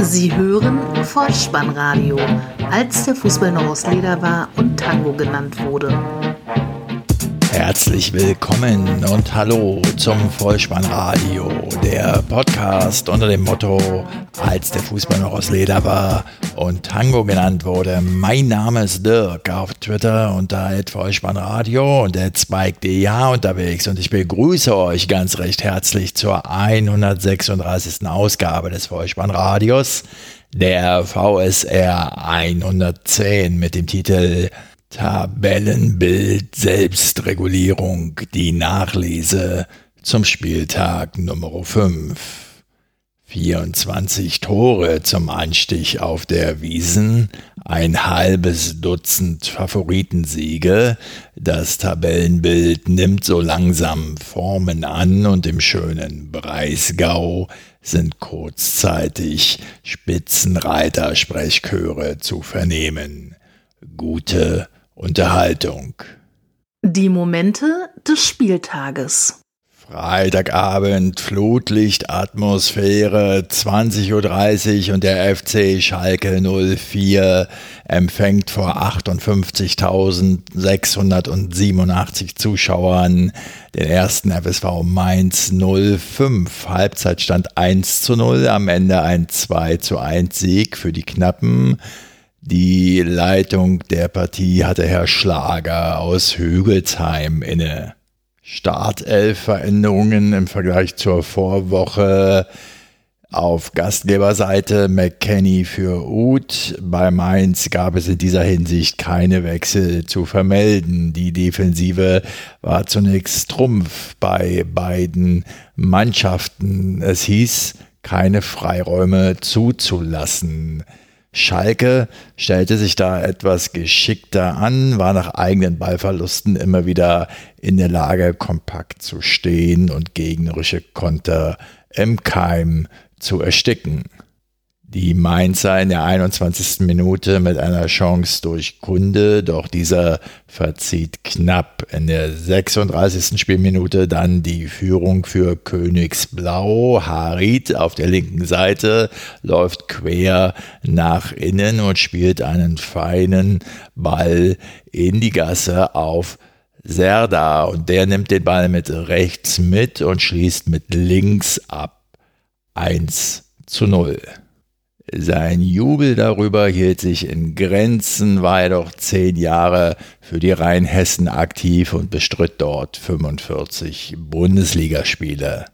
Sie hören Vollspannradio, als der Fußball noch aus Leder war und Tango genannt wurde. Herzlich willkommen und hallo zum Vollspannradio, der Podcast unter dem Motto, als der Fußball noch aus Leder war und Tango genannt wurde. Mein Name ist Dirk auf Twitter unter Vollspannradio und Spike.dh unterwegs und ich begrüße euch ganz recht herzlich zur 136. Ausgabe des Vollspannradios, der VSR 110 mit dem Titel Tabellenbild Selbstregulierung, die Nachlese zum Spieltag Nummer 5. 24 Tore zum Anstich auf der Wiesen, ein halbes Dutzend Favoritensiege, das Tabellenbild nimmt so langsam Formen an und im schönen Breisgau sind kurzzeitig Spitzenreiter-Sprechchöre zu vernehmen. Gute Unterhaltung. Die Momente des Spieltages. Freitagabend, Flutlichtatmosphäre, 20.30 Uhr und der FC Schalke 04 empfängt vor 58.687 Zuschauern den ersten FSV Mainz 05. Halbzeitstand 1 zu 0, am Ende ein 2 zu 1 Sieg für die Knappen. Die Leitung der Partie hatte Herr Schlager aus Hügelsheim inne. Startelf-Veränderungen im Vergleich zur Vorwoche. Auf Gastgeberseite McKenny für Uth. Bei Mainz gab es in dieser Hinsicht keine Wechsel zu vermelden. Die Defensive war zunächst Trumpf bei beiden Mannschaften. Es hieß, keine Freiräume zuzulassen. Schalke stellte sich da etwas geschickter an, war nach eigenen Ballverlusten immer wieder in der Lage, kompakt zu stehen und gegnerische Konter im Keim zu ersticken. Die Mainzer in der 21. Minute mit einer Chance durch Kunde, doch dieser verzieht knapp. In der 36. Spielminute dann die Führung für Königsblau. Harit auf der linken Seite läuft quer nach innen und spielt einen feinen Ball in die Gasse auf Serda und der nimmt den Ball mit rechts mit und schließt mit links ab. 1 zu 0. Sein Jubel darüber hielt sich in Grenzen, war er doch zehn Jahre für die Rheinhessen aktiv und bestritt dort 45 Bundesligaspiele.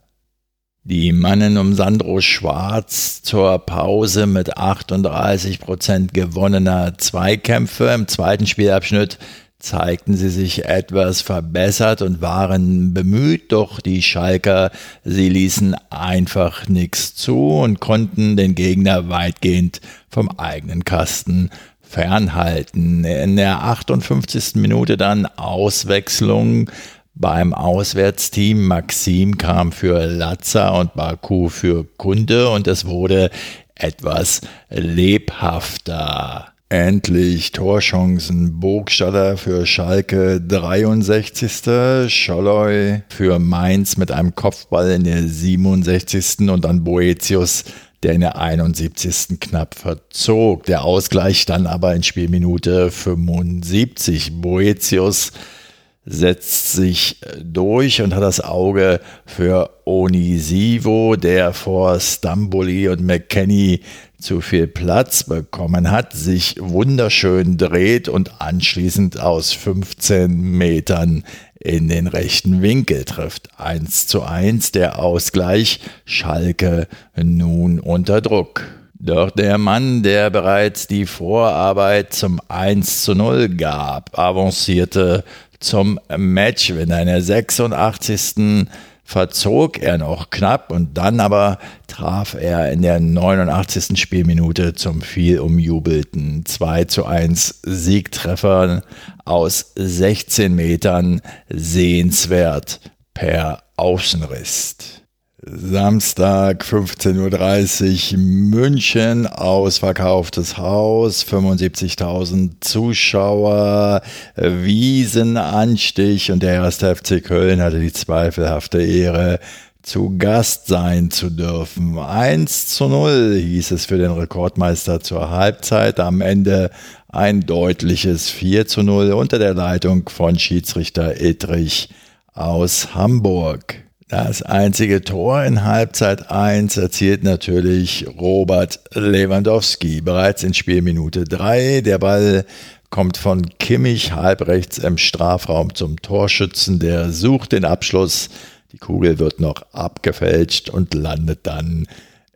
Die Mannen um Sandro Schwarz zur Pause mit 38 Prozent gewonnener Zweikämpfe im zweiten Spielabschnitt zeigten sie sich etwas verbessert und waren bemüht, doch die Schalker, sie ließen einfach nichts zu und konnten den Gegner weitgehend vom eigenen Kasten fernhalten. In der 58. Minute dann Auswechslung beim Auswärtsteam. Maxim kam für Latza und Baku für Kunde und es wurde etwas lebhafter. Endlich Torchancen. Burgstaller für Schalke 63. Scholloy für Mainz mit einem Kopfball in der 67. und dann Boetius, der in der 71. knapp verzog. Der Ausgleich dann aber in Spielminute 75. Boetius setzt sich durch und hat das Auge für Onisivo, der vor Stamboli und McKenny zu viel Platz bekommen hat, sich wunderschön dreht und anschließend aus 15 Metern in den rechten Winkel trifft. 1 zu 1 der Ausgleich, Schalke nun unter Druck. Doch der Mann, der bereits die Vorarbeit zum 1 zu 0 gab, avancierte zum Matchwinner in der 86 verzog er noch knapp und dann aber traf er in der 89. Spielminute zum viel umjubelten 2 zu 1 Siegtreffer aus 16 Metern sehenswert per Außenriss. Samstag 15.30 Uhr München, ausverkauftes Haus, 75.000 Zuschauer, Wiesenanstich und der erste FC Köln hatte die zweifelhafte Ehre, zu Gast sein zu dürfen. 1 zu 0 hieß es für den Rekordmeister zur Halbzeit. Am Ende ein deutliches 4 zu 0 unter der Leitung von Schiedsrichter Edrich aus Hamburg. Das einzige Tor in Halbzeit 1 erzielt natürlich Robert Lewandowski bereits in Spielminute 3. Der Ball kommt von Kimmich halbrechts im Strafraum zum Torschützen, der sucht den Abschluss. Die Kugel wird noch abgefälscht und landet dann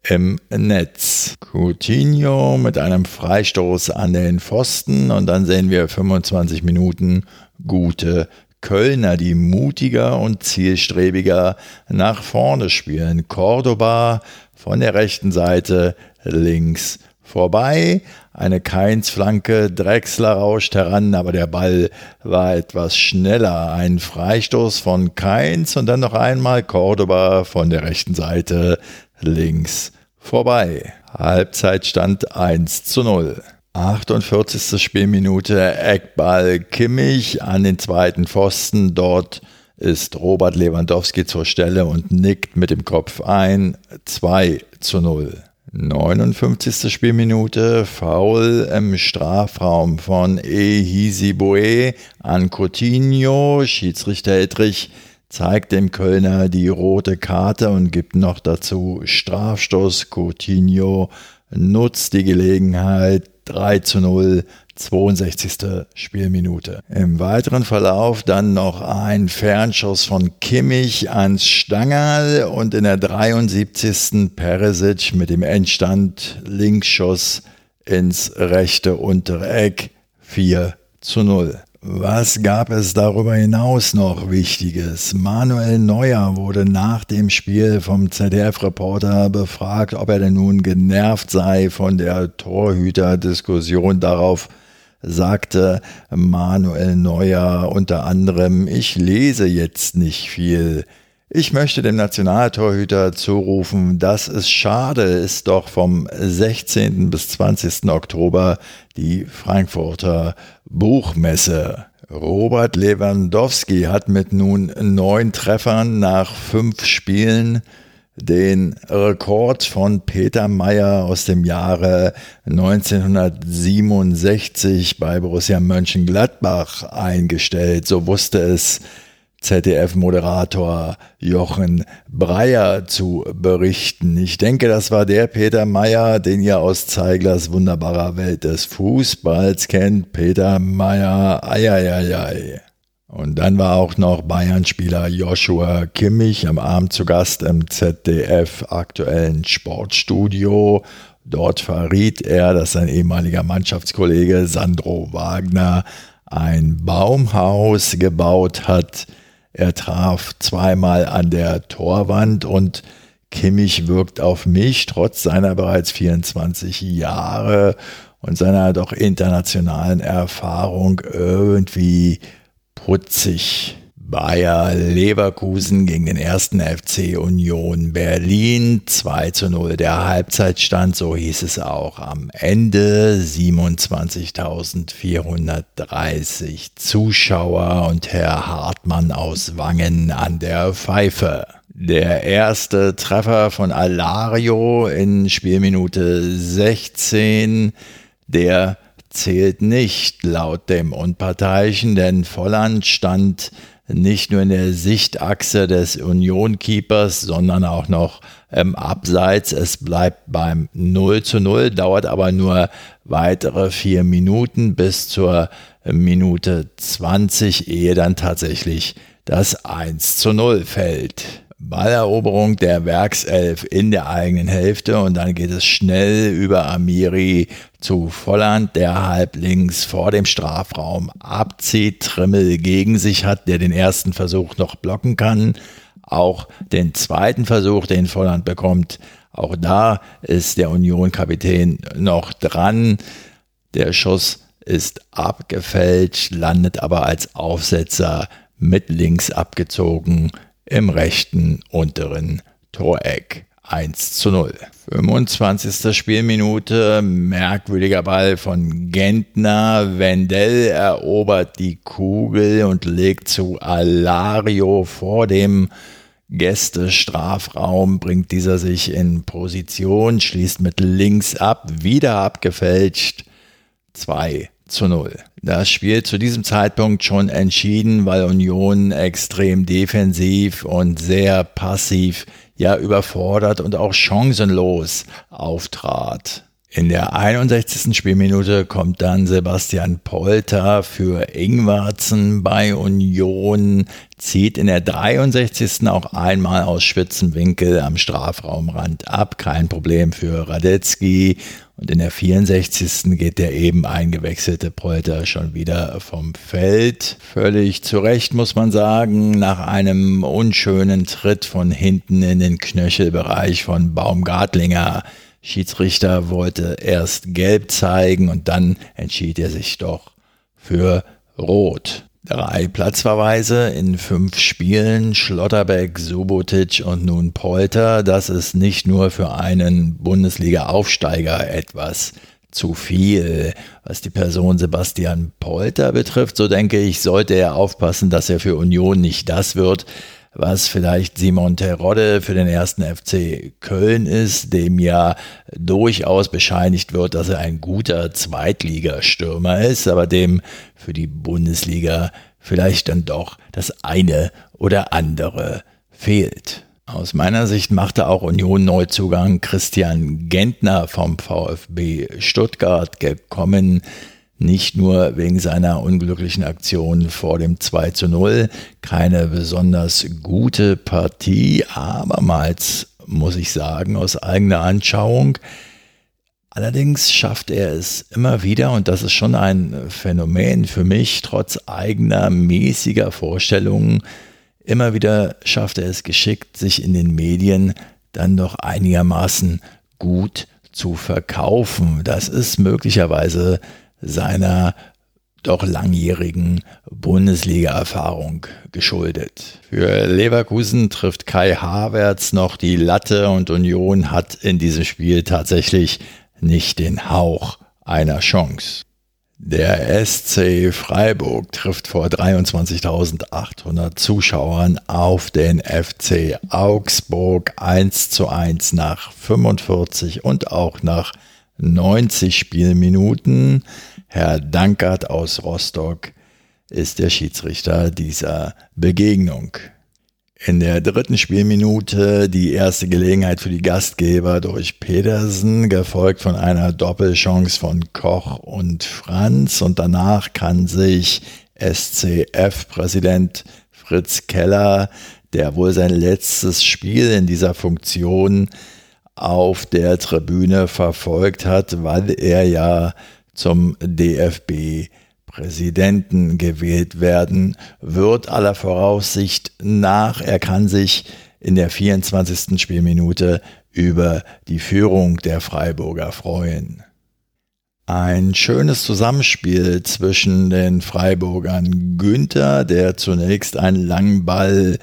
im Netz. Coutinho mit einem Freistoß an den Pfosten und dann sehen wir 25 Minuten gute Kölner, die mutiger und zielstrebiger nach vorne spielen. Cordoba von der rechten Seite links vorbei. Eine Keins-Flanke, Drexler rauscht heran, aber der Ball war etwas schneller. Ein Freistoß von Keins und dann noch einmal Cordoba von der rechten Seite links vorbei. Halbzeitstand 1 zu 0. 48. Spielminute Eckball Kimmich an den zweiten Pfosten. Dort ist Robert Lewandowski zur Stelle und nickt mit dem Kopf ein. 2 zu 0. 59. Spielminute, Foul im Strafraum von Ehisiboe an Coutinho. Schiedsrichter Edrich zeigt dem Kölner die rote Karte und gibt noch dazu Strafstoß. Coutinho nutzt die Gelegenheit, 3 zu 0, 62. Spielminute. Im weiteren Verlauf dann noch ein Fernschuss von Kimmich ans Stangerl und in der 73. Peresic mit dem Endstand Linksschuss ins rechte untere Eck 4 zu 0. Was gab es darüber hinaus noch Wichtiges? Manuel Neuer wurde nach dem Spiel vom ZDF-Reporter befragt, ob er denn nun genervt sei von der Torhüter-Diskussion. Darauf sagte Manuel Neuer unter anderem, ich lese jetzt nicht viel. Ich möchte dem Nationaltorhüter zurufen, dass es schade ist, doch vom 16. bis 20. Oktober die Frankfurter Buchmesse. Robert Lewandowski hat mit nun neun Treffern nach fünf Spielen den Rekord von Peter Meyer aus dem Jahre 1967 bei Borussia Mönchengladbach eingestellt. So wusste es ZDF-Moderator Jochen Breyer zu berichten. Ich denke, das war der Peter Meyer, den ihr aus Zeiglers wunderbarer Welt des Fußballs kennt. Peter Meyer, eieiei. Und dann war auch noch Bayern-Spieler Joshua Kimmich am Abend zu Gast im ZDF aktuellen Sportstudio. Dort verriet er, dass sein ehemaliger Mannschaftskollege Sandro Wagner ein Baumhaus gebaut hat, er traf zweimal an der Torwand und Kimmich wirkt auf mich trotz seiner bereits 24 Jahre und seiner doch internationalen Erfahrung irgendwie putzig. Bayer Leverkusen gegen den ersten FC Union Berlin. 2 zu 0 der Halbzeitstand, so hieß es auch am Ende. 27.430 Zuschauer und Herr Hartmann aus Wangen an der Pfeife. Der erste Treffer von Alario in Spielminute 16, der zählt nicht laut dem Unparteiischen, denn Volland stand nicht nur in der Sichtachse des Union-Keepers, sondern auch noch im Abseits. Es bleibt beim 0 zu 0, dauert aber nur weitere vier Minuten bis zur Minute 20, ehe dann tatsächlich das 1 zu 0 fällt. Balleroberung der Werkself in der eigenen Hälfte und dann geht es schnell über Amiri zu Volland, der halblinks vor dem Strafraum abzieht, Trimmel gegen sich hat, der den ersten Versuch noch blocken kann. Auch den zweiten Versuch, den Volland bekommt, auch da ist der Union-Kapitän noch dran. Der Schuss ist abgefälscht, landet aber als Aufsetzer mit links abgezogen im rechten unteren Toreck. 1 zu 0. 25. Spielminute, merkwürdiger Ball von Gentner. Wendell erobert die Kugel und legt zu Alario vor dem Gäste Strafraum bringt dieser sich in Position, schließt mit links ab, wieder abgefälscht. 2 zu 0. Das Spiel zu diesem Zeitpunkt schon entschieden, weil Union extrem defensiv und sehr passiv, ja überfordert und auch chancenlos auftrat. In der 61. Spielminute kommt dann Sebastian Polter für Ingwarzen bei Union, zieht in der 63. auch einmal aus Spitzenwinkel am Strafraumrand ab. Kein Problem für Radetzky. Und in der 64. geht der eben eingewechselte Polter schon wieder vom Feld. Völlig zu Recht muss man sagen, nach einem unschönen Tritt von hinten in den Knöchelbereich von Baumgartlinger Schiedsrichter wollte erst gelb zeigen und dann entschied er sich doch für rot. Drei Platzverweise in fünf Spielen, Schlotterbeck, Subotic und nun Polter, das ist nicht nur für einen Bundesliga-Aufsteiger etwas zu viel. Was die Person Sebastian Polter betrifft, so denke ich, sollte er aufpassen, dass er für Union nicht das wird, was vielleicht Simon Terodde für den ersten FC Köln ist, dem ja durchaus bescheinigt wird, dass er ein guter Zweitligastürmer ist, aber dem für die Bundesliga vielleicht dann doch das eine oder andere fehlt. Aus meiner Sicht machte auch Union Neuzugang Christian Gentner vom VfB Stuttgart gekommen nicht nur wegen seiner unglücklichen Aktion vor dem 2 zu 0, keine besonders gute Partie, abermals muss ich sagen, aus eigener Anschauung. Allerdings schafft er es immer wieder, und das ist schon ein Phänomen für mich, trotz eigener mäßiger Vorstellungen, immer wieder schafft er es geschickt, sich in den Medien dann doch einigermaßen gut zu verkaufen. Das ist möglicherweise seiner doch langjährigen Bundesliga-Erfahrung geschuldet. Für Leverkusen trifft Kai Havertz noch die Latte und Union hat in diesem Spiel tatsächlich nicht den Hauch einer Chance. Der SC Freiburg trifft vor 23.800 Zuschauern auf den FC Augsburg 1 zu 1 nach 45 und auch nach 90 Spielminuten. Herr Dankert aus Rostock ist der Schiedsrichter dieser Begegnung. In der dritten Spielminute die erste Gelegenheit für die Gastgeber durch Pedersen, gefolgt von einer Doppelchance von Koch und Franz. Und danach kann sich SCF-Präsident Fritz Keller, der wohl sein letztes Spiel in dieser Funktion auf der Tribüne verfolgt hat, weil er ja zum DFB Präsidenten gewählt werden wird, aller Voraussicht nach. Er kann sich in der 24. Spielminute über die Führung der Freiburger freuen. Ein schönes Zusammenspiel zwischen den Freiburgern Günther, der zunächst einen langen Ball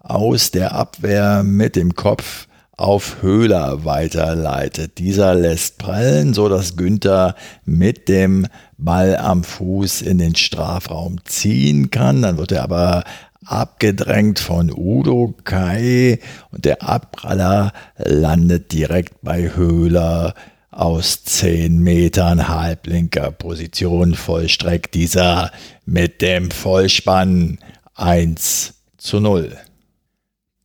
aus der Abwehr mit dem Kopf auf Höhler weiterleitet. Dieser lässt prallen, so dass Günther mit dem Ball am Fuß in den Strafraum ziehen kann. Dann wird er aber abgedrängt von Udo Kai und der Abpraller landet direkt bei Höhler aus 10 Metern halblinker Position vollstreckt dieser mit dem Vollspann 1 zu 0.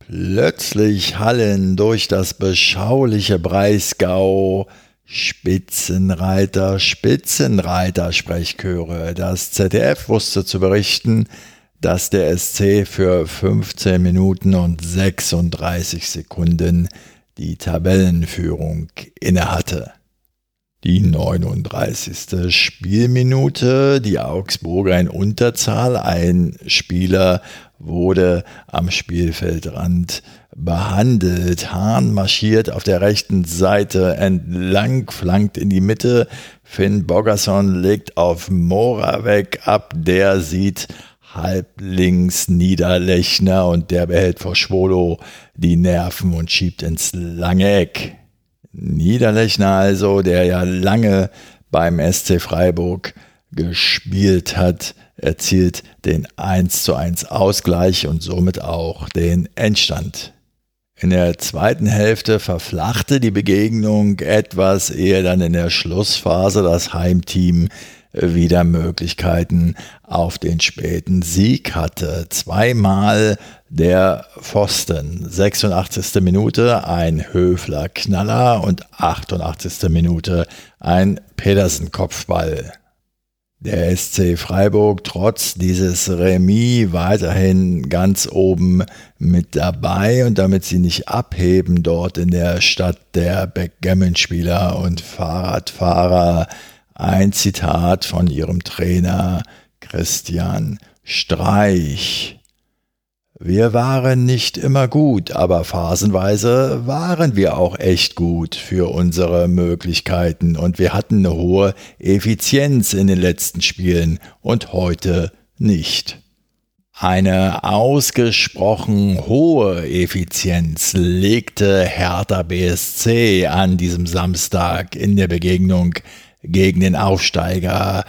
Plötzlich hallen durch das beschauliche Breisgau Spitzenreiter, Spitzenreiter Sprechchöre. Das ZDF wusste zu berichten, dass der SC für 15 Minuten und 36 Sekunden die Tabellenführung innehatte. Die 39. Spielminute, die Augsburger in Unterzahl, ein Spieler wurde am Spielfeldrand behandelt. Hahn marschiert auf der rechten Seite entlang, flankt in die Mitte. Finn Bogerson legt auf Moravec ab. Der sieht halblinks Niederlechner und der behält vor Schwolo die Nerven und schiebt ins lange Eck. Niederlechner also, der ja lange beim SC Freiburg gespielt hat, erzielt den 1 zu 1 Ausgleich und somit auch den Endstand. In der zweiten Hälfte verflachte die Begegnung etwas, ehe dann in der Schlussphase das Heimteam wieder Möglichkeiten auf den späten Sieg hatte. Zweimal der Pfosten. 86. Minute ein Höfler Knaller und 88. Minute ein Pedersen Kopfball. Der SC Freiburg trotz dieses Remis weiterhin ganz oben mit dabei und damit sie nicht abheben dort in der Stadt der Backgammon-Spieler und Fahrradfahrer ein Zitat von ihrem Trainer Christian Streich. Wir waren nicht immer gut, aber phasenweise waren wir auch echt gut für unsere Möglichkeiten und wir hatten eine hohe Effizienz in den letzten Spielen und heute nicht. Eine ausgesprochen hohe Effizienz legte Hertha BSC an diesem Samstag in der Begegnung gegen den Aufsteiger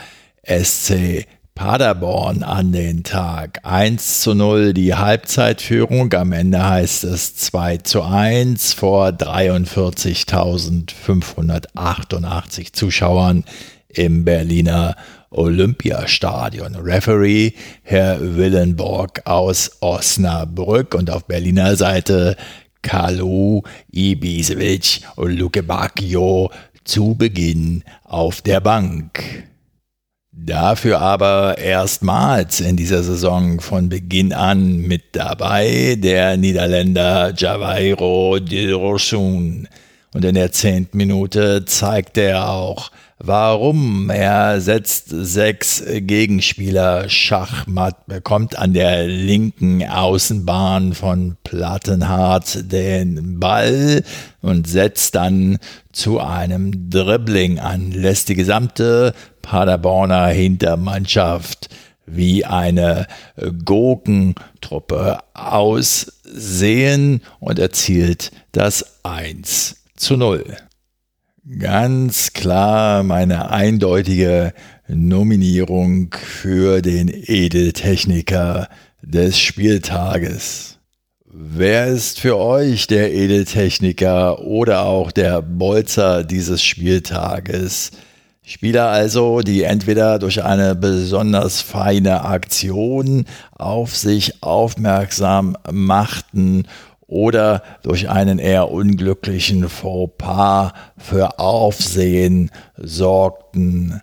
SC Paderborn an den Tag. 1 zu 0 die Halbzeitführung. Am Ende heißt es 2 zu 1 vor 43.588 Zuschauern im Berliner Olympiastadion. Referee Herr Willenborg aus Osnabrück und auf Berliner Seite Kalu Ibisevic und Luke Bacchio zu Beginn auf der Bank. Dafür aber erstmals in dieser Saison von Beginn an mit dabei der Niederländer Javairo Dilrosun. Und in der zehnten Minute zeigt er auch, warum. Er setzt sechs Gegenspieler Schachmatt, bekommt an der linken Außenbahn von Plattenhardt den Ball und setzt dann zu einem Dribbling an, lässt die gesamte Paderborner Hintermannschaft wie eine Gurkentruppe aussehen und erzielt das 1 zu 0. Ganz klar meine eindeutige Nominierung für den Edeltechniker des Spieltages. Wer ist für euch der Edeltechniker oder auch der Bolzer dieses Spieltages? Spieler also, die entweder durch eine besonders feine Aktion auf sich aufmerksam machten oder durch einen eher unglücklichen Fauxpas für Aufsehen sorgten.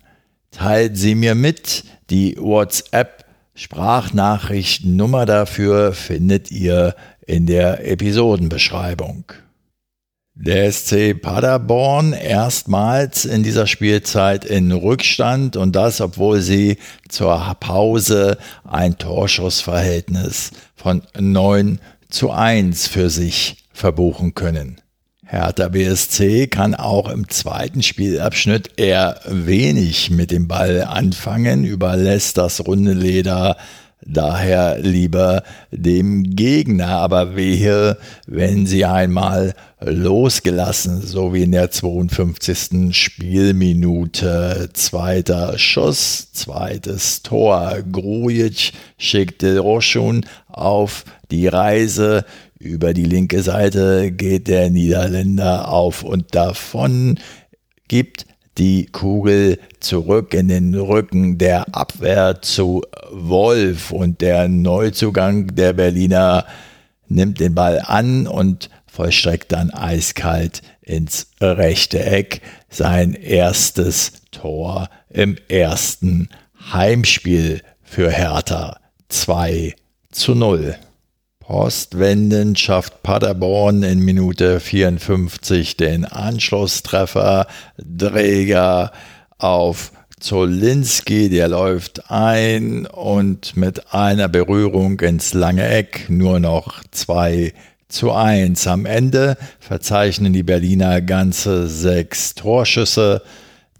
Teilt sie mir mit. Die WhatsApp-Sprachnachrichtennummer dafür findet ihr in der Episodenbeschreibung. Der SC Paderborn erstmals in dieser Spielzeit in Rückstand und das, obwohl sie zur Pause ein Torschussverhältnis von 9 zu 1 für sich verbuchen können. Hertha BSC kann auch im zweiten Spielabschnitt eher wenig mit dem Ball anfangen, überlässt das runde Leder daher lieber dem Gegner, aber wehe, wenn sie einmal losgelassen, so wie in der 52. Spielminute. Zweiter Schuss, zweites Tor. Grujic schickte Roschun auf die Reise. Über die linke Seite geht der Niederländer auf und davon, gibt die Kugel zurück in den Rücken der Abwehr zu Wolf. Und der Neuzugang der Berliner nimmt den Ball an und vollstreckt dann eiskalt ins rechte Eck. Sein erstes Tor im ersten Heimspiel für Hertha. 2 zu 0. Postwendend schafft Paderborn in Minute 54 den Anschlusstreffer. Dräger auf Zolinski, der läuft ein und mit einer Berührung ins lange Eck nur noch zwei zu 1. Am Ende verzeichnen die Berliner ganze sechs Torschüsse.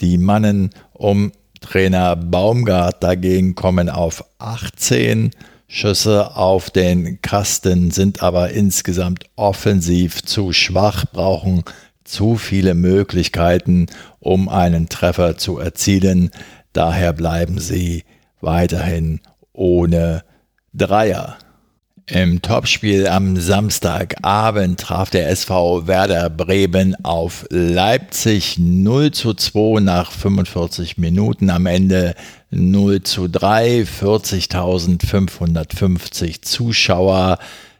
Die Mannen um Trainer Baumgart dagegen kommen auf 18 Schüsse auf den Kasten, sind aber insgesamt offensiv zu schwach, brauchen zu viele Möglichkeiten, um einen Treffer zu erzielen. Daher bleiben sie weiterhin ohne Dreier. Im Topspiel am Samstagabend traf der SV Werder Bremen auf Leipzig 0 zu 2 nach 45 Minuten. Am Ende 0 zu 3, 40.550 Zuschauer.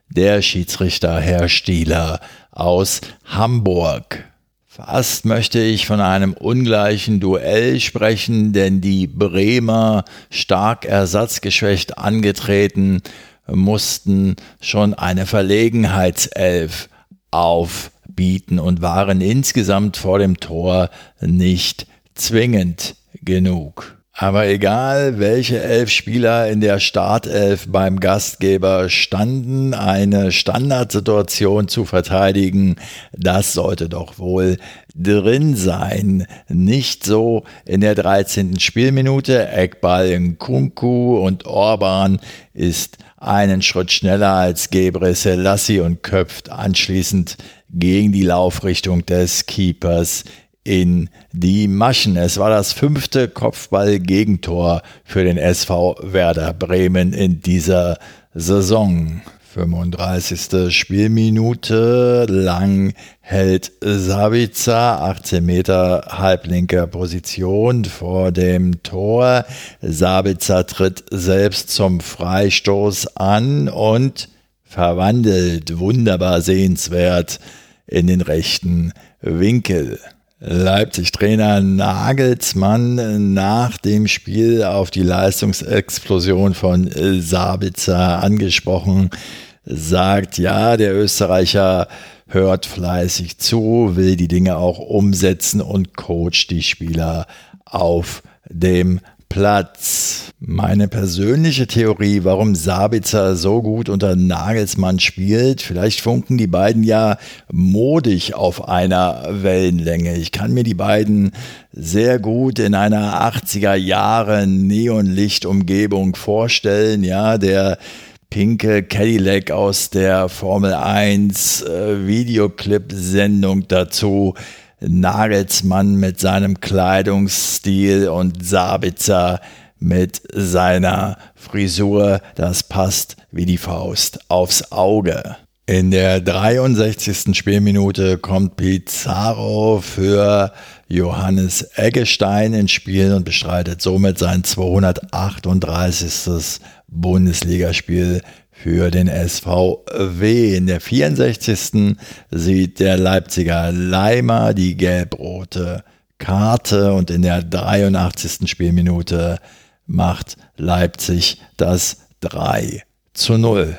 Der Schiedsrichter Herr Stieler aus Hamburg. Fast möchte ich von einem ungleichen Duell sprechen, denn die Bremer stark ersatzgeschwächt angetreten mussten schon eine Verlegenheitself aufbieten und waren insgesamt vor dem Tor nicht zwingend genug. Aber egal, welche elf Spieler in der Startelf beim Gastgeber standen, eine Standardsituation zu verteidigen, das sollte doch wohl drin sein. Nicht so in der 13. Spielminute. Eckball in Kunku und Orban ist einen Schritt schneller als Gebre Selassie und köpft anschließend gegen die Laufrichtung des Keepers in die Maschen. Es war das fünfte Kopfball-Gegentor für den SV Werder Bremen in dieser Saison. 35. Spielminute lang hält Savica 18 Meter halblinker Position vor dem Tor. Savica tritt selbst zum Freistoß an und verwandelt wunderbar sehenswert in den rechten Winkel. Leipzig-Trainer Nagelsmann nach dem Spiel auf die Leistungsexplosion von Sabitzer angesprochen, sagt, ja, der Österreicher hört fleißig zu, will die Dinge auch umsetzen und coacht die Spieler auf dem Platz. Meine persönliche Theorie, warum Sabitzer so gut unter Nagelsmann spielt, vielleicht funken die beiden ja modig auf einer Wellenlänge. Ich kann mir die beiden sehr gut in einer 80er Jahre Neonlichtumgebung vorstellen. Ja, der pinke Cadillac aus der Formel 1 äh, Videoclip-Sendung dazu Nagelsmann mit seinem Kleidungsstil und Sabitzer mit seiner Frisur, das passt wie die Faust aufs Auge. In der 63. Spielminute kommt Pizarro für Johannes Eggestein ins Spiel und bestreitet somit sein 238. Bundesligaspiel für den SVW. In der 64. sieht der Leipziger Leimer die gelb-rote Karte und in der 83. Spielminute macht Leipzig das 3 zu 0.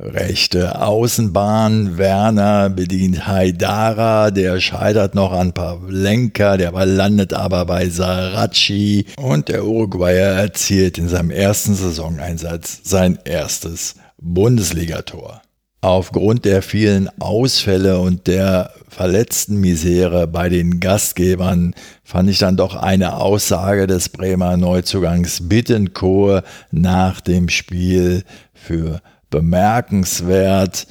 Rechte Außenbahn, Werner bedient Haidara, der scheitert noch an Pavlenka, der Ball landet aber bei Saracchi und der Uruguayer erzielt in seinem ersten Saisoneinsatz sein erstes Bundesligator. Aufgrund der vielen Ausfälle und der verletzten Misere bei den Gastgebern fand ich dann doch eine Aussage des Bremer Neuzugangs Bittencourt nach dem Spiel für bemerkenswert.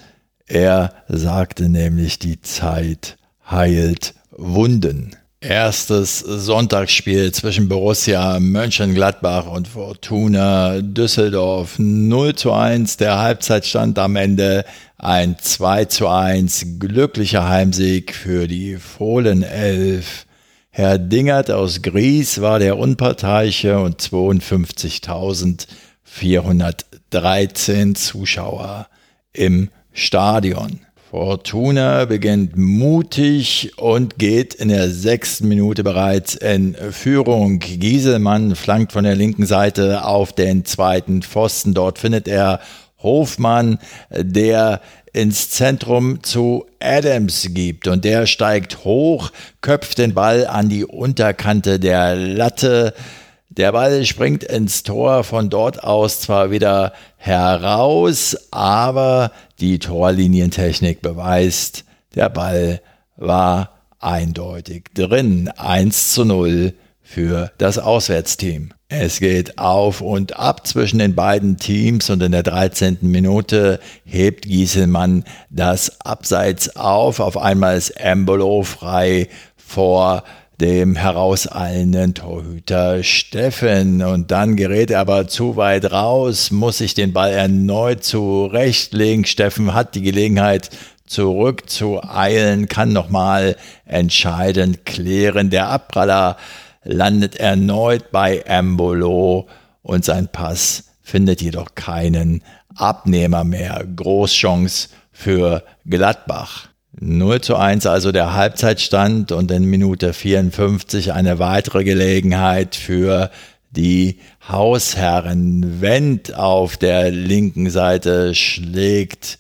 Er sagte nämlich, die Zeit heilt Wunden. Erstes Sonntagsspiel zwischen Borussia Mönchengladbach und Fortuna Düsseldorf 0 zu 1. Der Halbzeitstand am Ende ein 2 zu 1. Glücklicher Heimsieg für die Fohlenelf. Herr Dingert aus Gries war der Unparteiche und 52.413 Zuschauer im Stadion. Fortuna beginnt mutig und geht in der sechsten Minute bereits in Führung. Gieselmann flankt von der linken Seite auf den zweiten Pfosten. Dort findet er Hofmann, der ins Zentrum zu Adams gibt und der steigt hoch, köpft den Ball an die Unterkante der Latte. Der Ball springt ins Tor, von dort aus zwar wieder heraus, aber die Torlinientechnik beweist, der Ball war eindeutig drin. 1 zu 0 für das Auswärtsteam. Es geht auf und ab zwischen den beiden Teams und in der 13. Minute hebt Gieselmann das Abseits auf. Auf einmal ist Embolo frei vor dem herauseilenden Torhüter Steffen. Und dann gerät er aber zu weit raus, muss sich den Ball erneut zurechtlegen. Steffen hat die Gelegenheit, zurückzueilen, kann nochmal entscheidend klären. Der Abpraller landet erneut bei Embolo und sein Pass findet jedoch keinen Abnehmer mehr. Großchance für Gladbach. 0 zu 1 also der Halbzeitstand und in Minute 54 eine weitere Gelegenheit für die Hausherren. Wendt auf der linken Seite schlägt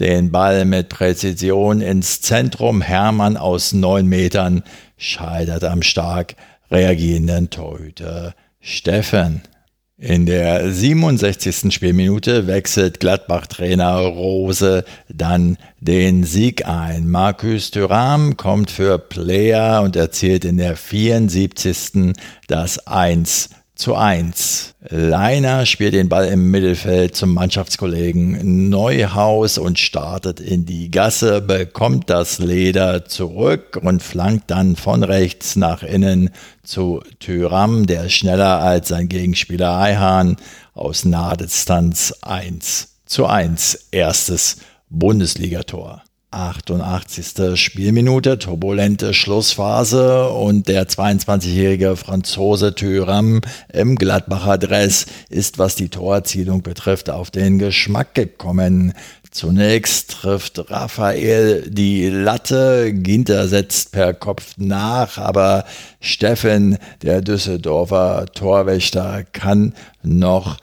den Ball mit Präzision ins Zentrum. Hermann aus neun Metern scheitert am stark reagierenden Torhüter Steffen. In der 67. Spielminute wechselt Gladbach-Trainer Rose dann den Sieg ein. Marcus Thuram kommt für Player und erzielt in der 74. das 1 zu 1. Leiner spielt den Ball im Mittelfeld zum Mannschaftskollegen Neuhaus und startet in die Gasse, bekommt das Leder zurück und flankt dann von rechts nach innen zu Tyram, der schneller als sein Gegenspieler Eihahn aus Nahdistanz 1 zu 1. Erstes Bundesligator. 88. Spielminute, turbulente Schlussphase und der 22-jährige Franzose Thüram im Gladbacher Dress ist, was die Torerzielung betrifft, auf den Geschmack gekommen. Zunächst trifft Raphael die Latte, Ginter setzt per Kopf nach, aber Steffen, der Düsseldorfer Torwächter, kann noch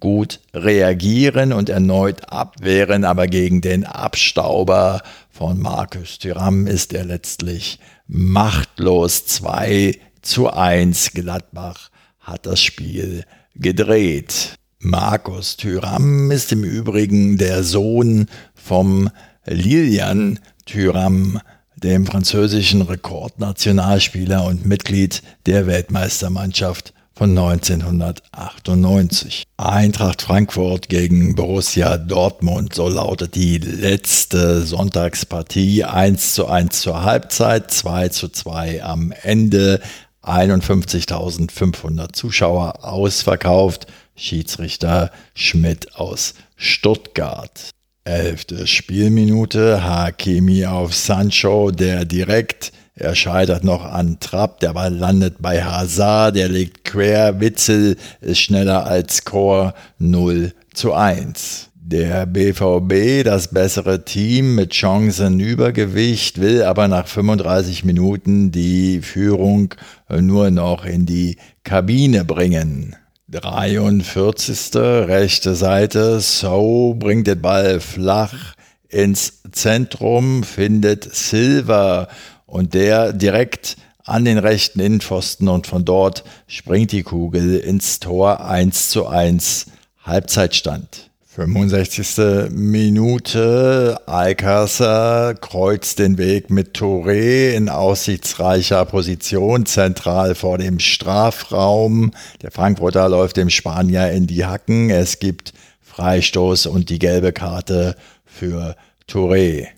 gut reagieren und erneut abwehren, aber gegen den Abstauber von Markus Thüram ist er letztlich machtlos. 2 zu 1 Gladbach hat das Spiel gedreht. Markus Thüram ist im Übrigen der Sohn vom Lilian Thüram, dem französischen Rekordnationalspieler und Mitglied der Weltmeistermannschaft von 1998. Eintracht Frankfurt gegen Borussia Dortmund, so lautet die letzte Sonntagspartie 1 zu 1 zur Halbzeit, 2 zu 2 am Ende, 51.500 Zuschauer ausverkauft, Schiedsrichter Schmidt aus Stuttgart. Elfte Spielminute, Hakimi auf Sancho, der direkt er scheitert noch an Trapp, der Ball landet bei Hazard, der legt quer, Witzel ist schneller als Chor 0 zu 1. Der BVB, das bessere Team mit Chancenübergewicht, will aber nach 35 Minuten die Führung nur noch in die Kabine bringen. 43. rechte Seite, So bringt den Ball flach ins Zentrum, findet Silver und der direkt an den rechten Innenpfosten und von dort springt die Kugel ins Tor 1 zu 1 Halbzeitstand. 65. Minute. Alcázar kreuzt den Weg mit Touré in aussichtsreicher Position zentral vor dem Strafraum. Der Frankfurter läuft dem Spanier in die Hacken. Es gibt Freistoß und die gelbe Karte für Touré.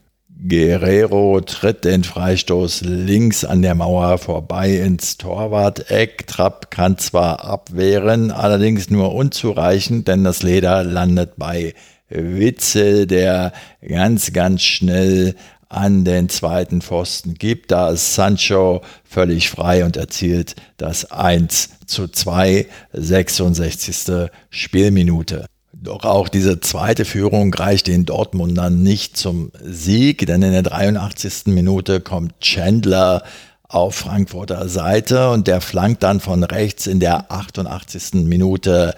Guerrero tritt den Freistoß links an der Mauer vorbei ins Torwart-Eck. Trapp kann zwar abwehren, allerdings nur unzureichend, denn das Leder landet bei Witzel, der ganz, ganz schnell an den zweiten Pfosten gibt. Da ist Sancho völlig frei und erzielt das 1 zu 2, 66. Spielminute. Doch auch diese zweite Führung reicht den Dortmundern nicht zum Sieg, denn in der 83. Minute kommt Chandler auf Frankfurter Seite und der flankt dann von rechts in der 88. Minute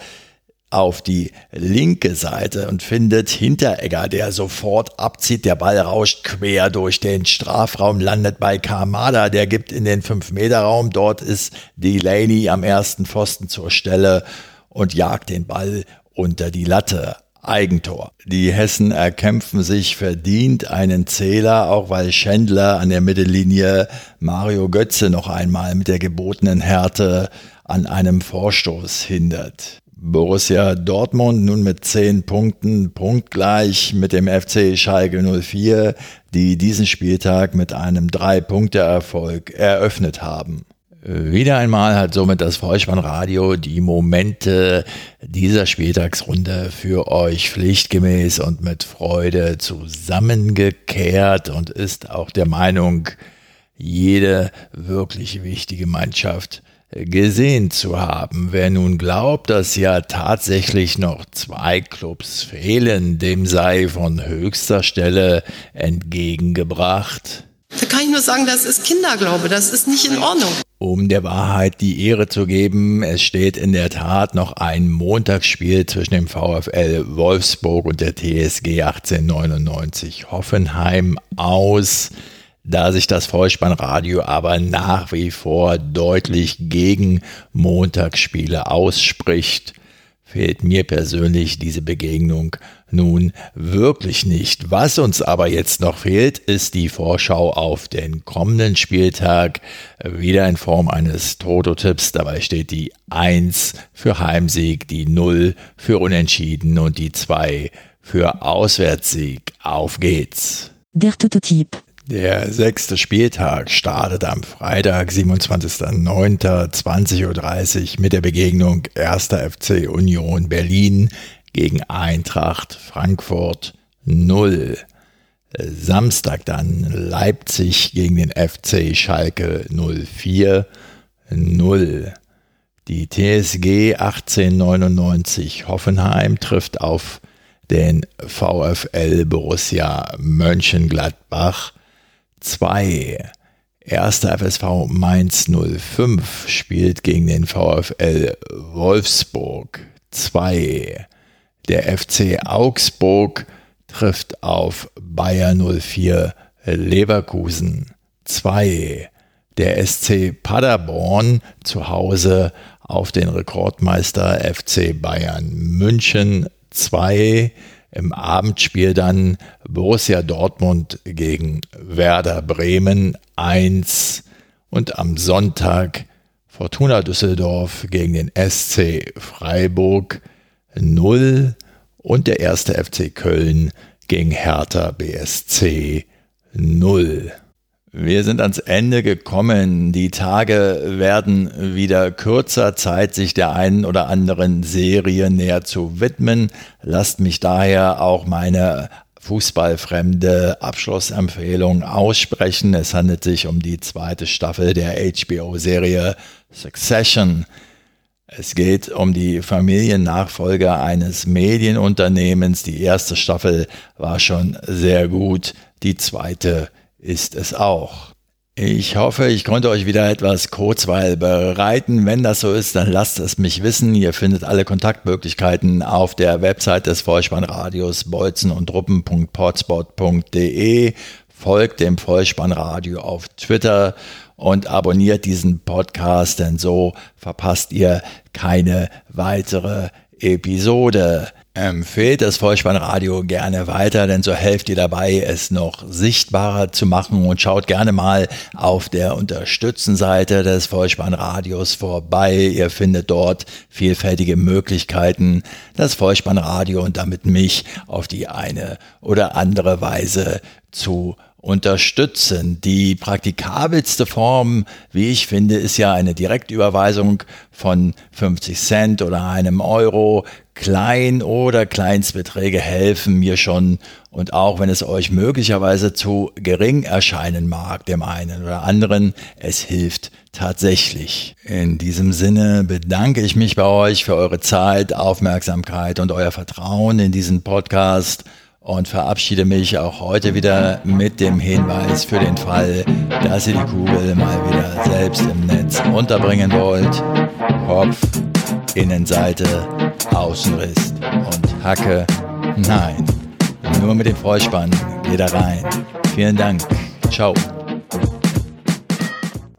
auf die linke Seite und findet Hinteregger, der sofort abzieht. Der Ball rauscht quer durch den Strafraum, landet bei Kamada, der gibt in den 5-Meter-Raum. Dort ist Delaney am ersten Pfosten zur Stelle und jagt den Ball unter die Latte. Eigentor. Die Hessen erkämpfen sich verdient einen Zähler, auch weil Schändler an der Mittellinie Mario Götze noch einmal mit der gebotenen Härte an einem Vorstoß hindert. Borussia Dortmund nun mit 10 Punkten punktgleich mit dem FC Schalke 04, die diesen Spieltag mit einem 3-Punkte-Erfolg eröffnet haben. Wieder einmal hat somit das Vollspannradio die Momente dieser Spieltagsrunde für euch pflichtgemäß und mit Freude zusammengekehrt und ist auch der Meinung, jede wirklich wichtige Mannschaft gesehen zu haben. Wer nun glaubt, dass ja tatsächlich noch zwei Clubs fehlen, dem sei von höchster Stelle entgegengebracht. Da kann ich nur sagen, das ist Kinderglaube, das ist nicht in Ordnung. Um der Wahrheit die Ehre zu geben, es steht in der Tat noch ein Montagsspiel zwischen dem VfL Wolfsburg und der TSG 1899 Hoffenheim aus. Da sich das Vollspannradio aber nach wie vor deutlich gegen Montagsspiele ausspricht, fehlt mir persönlich diese Begegnung nun wirklich nicht. Was uns aber jetzt noch fehlt, ist die Vorschau auf den kommenden Spieltag. Wieder in Form eines Toto-Tipps. Dabei steht die 1 für Heimsieg, die 0 für Unentschieden und die 2 für Auswärtssieg. Auf geht's. Der Toto-Tipp. Der sechste Spieltag startet am Freitag, 27.09.20.30 Uhr mit der Begegnung 1. FC Union Berlin gegen Eintracht Frankfurt 0. Samstag dann Leipzig gegen den FC Schalke 04 0. Die TSG 1899 Hoffenheim trifft auf den VfL Borussia Mönchengladbach 2. Erster FSV Mainz 05 spielt gegen den VfL Wolfsburg 2. Der FC Augsburg trifft auf Bayer 04 Leverkusen 2. Der SC Paderborn zu Hause auf den Rekordmeister FC Bayern München 2. Im Abendspiel dann Borussia Dortmund gegen Werder Bremen 1 und am Sonntag Fortuna Düsseldorf gegen den SC Freiburg 0 und der erste FC Köln gegen Hertha BSC 0. Wir sind ans Ende gekommen. Die Tage werden wieder kürzer. Zeit, sich der einen oder anderen Serie näher zu widmen. Lasst mich daher auch meine fußballfremde Abschlussempfehlung aussprechen. Es handelt sich um die zweite Staffel der HBO-Serie Succession. Es geht um die Familiennachfolger eines Medienunternehmens. Die erste Staffel war schon sehr gut. Die zweite ist es auch. Ich hoffe, ich konnte euch wieder etwas Kurzweil bereiten. Wenn das so ist, dann lasst es mich wissen. Ihr findet alle Kontaktmöglichkeiten auf der Website des Vollspannradios bolzen und truppen.potspot.de. Folgt dem Vollspannradio auf Twitter und abonniert diesen Podcast, denn so verpasst ihr keine weitere Episode. Empfehlt das Vollspannradio gerne weiter, denn so helft ihr dabei, es noch sichtbarer zu machen und schaut gerne mal auf der Unterstützenseite des Vollspannradios vorbei. Ihr findet dort vielfältige Möglichkeiten, das Vollspannradio und damit mich auf die eine oder andere Weise zu unterstützen. Die praktikabelste Form, wie ich finde, ist ja eine Direktüberweisung von 50 Cent oder einem Euro. Klein- oder Kleinstbeträge helfen mir schon und auch wenn es euch möglicherweise zu gering erscheinen mag, dem einen oder anderen, es hilft tatsächlich. In diesem Sinne bedanke ich mich bei euch für eure Zeit, Aufmerksamkeit und euer Vertrauen in diesen Podcast und verabschiede mich auch heute wieder mit dem Hinweis für den Fall, dass ihr die Kugel mal wieder selbst im Netz unterbringen wollt. Kopf, Innenseite, Außenriss und Hacke. Nein, nur mit dem Vollspann geht er rein. Vielen Dank. Ciao.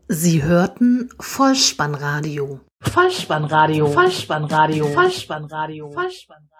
Sie hörten Vollspannradio. Vollspannradio. Vollspannradio. Vollspannradio. Vollspannradio. Vollspannradio.